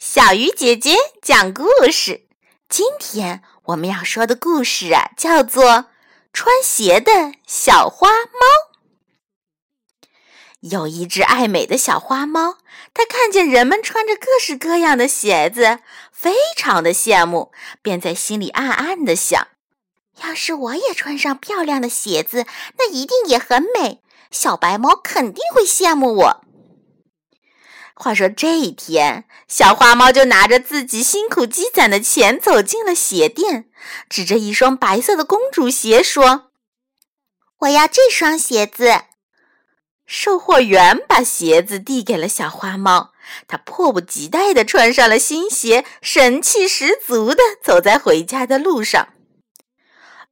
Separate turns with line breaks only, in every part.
小鱼姐姐讲故事。今天我们要说的故事啊，叫做《穿鞋的小花猫》。有一只爱美的小花猫，它看见人们穿着各式各样的鞋子，非常的羡慕，便在心里暗暗的想：要是我也穿上漂亮的鞋子，那一定也很美。小白猫肯定会羡慕我。话说这一天，小花猫就拿着自己辛苦积攒的钱走进了鞋店，指着一双白色的公主鞋说：“我要这双鞋子。”售货员把鞋子递给了小花猫，它迫不及待地穿上了新鞋，神气十足地走在回家的路上。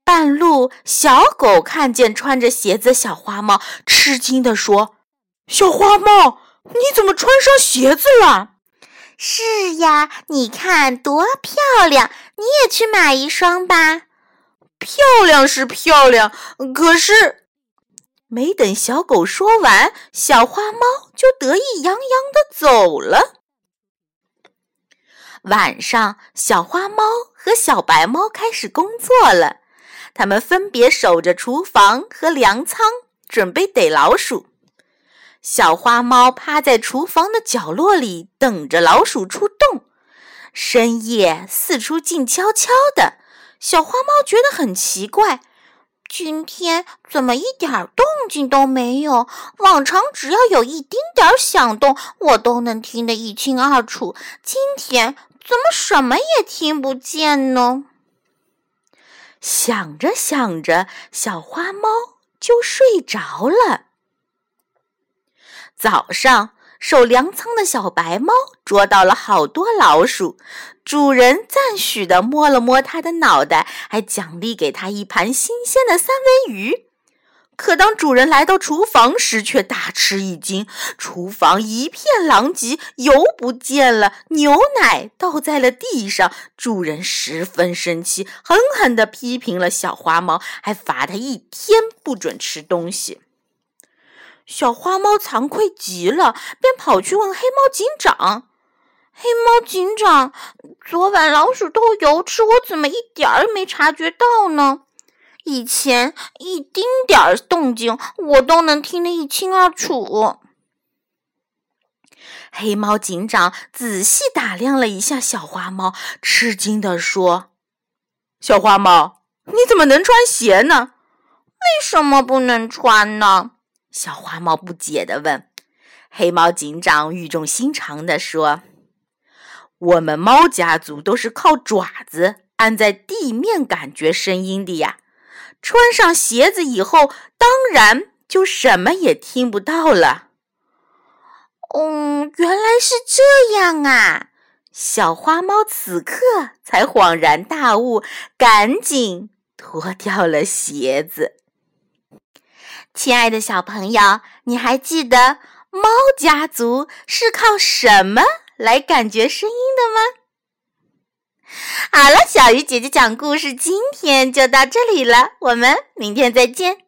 半路，小狗看见穿着鞋子的小花猫，吃惊地说：“小花猫。”你怎么穿上鞋子了？
是呀，你看多漂亮！你也去买一双吧。
漂亮是漂亮，可是没等小狗说完，小花猫就得意洋洋的走了。晚上，小花猫和小白猫开始工作了，它们分别守着厨房和粮仓，准备逮老鼠。小花猫趴在厨房的角落里，等着老鼠出洞。深夜四处静悄悄的，小花猫觉得很奇怪：
今天怎么一点动静都没有？往常只要有一丁点响动，我都能听得一清二楚。今天怎么什么也听不见呢？
想着想着，小花猫就睡着了。早上，守粮仓的小白猫捉到了好多老鼠，主人赞许地摸了摸它的脑袋，还奖励给它一盘新鲜的三文鱼。可当主人来到厨房时，却大吃一惊：厨房一片狼藉，油不见了，牛奶倒在了地上。主人十分生气，狠狠地批评了小花猫，还罚它一天不准吃东西。小花猫惭愧极了，便跑去问黑猫警长：“
黑猫警长，昨晚老鼠偷油吃，我怎么一点儿也没察觉到呢？以前一丁点儿动静，我都能听得一清二楚。”
黑猫警长仔细打量了一下小花猫，吃惊地说：“小花猫，你怎么能穿鞋呢？
为什么不能穿呢？”
小花猫不解地问：“黑猫警长语重心长地说：‘我们猫家族都是靠爪子按在地面感觉声音的呀。穿上鞋子以后，当然就什么也听不到了。’”“
嗯，原来是这样啊！”
小花猫此刻才恍然大悟，赶紧脱掉了鞋子。亲爱的小朋友，你还记得猫家族是靠什么来感觉声音的吗？好了，小鱼姐姐讲故事，今天就到这里了，我们明天再见。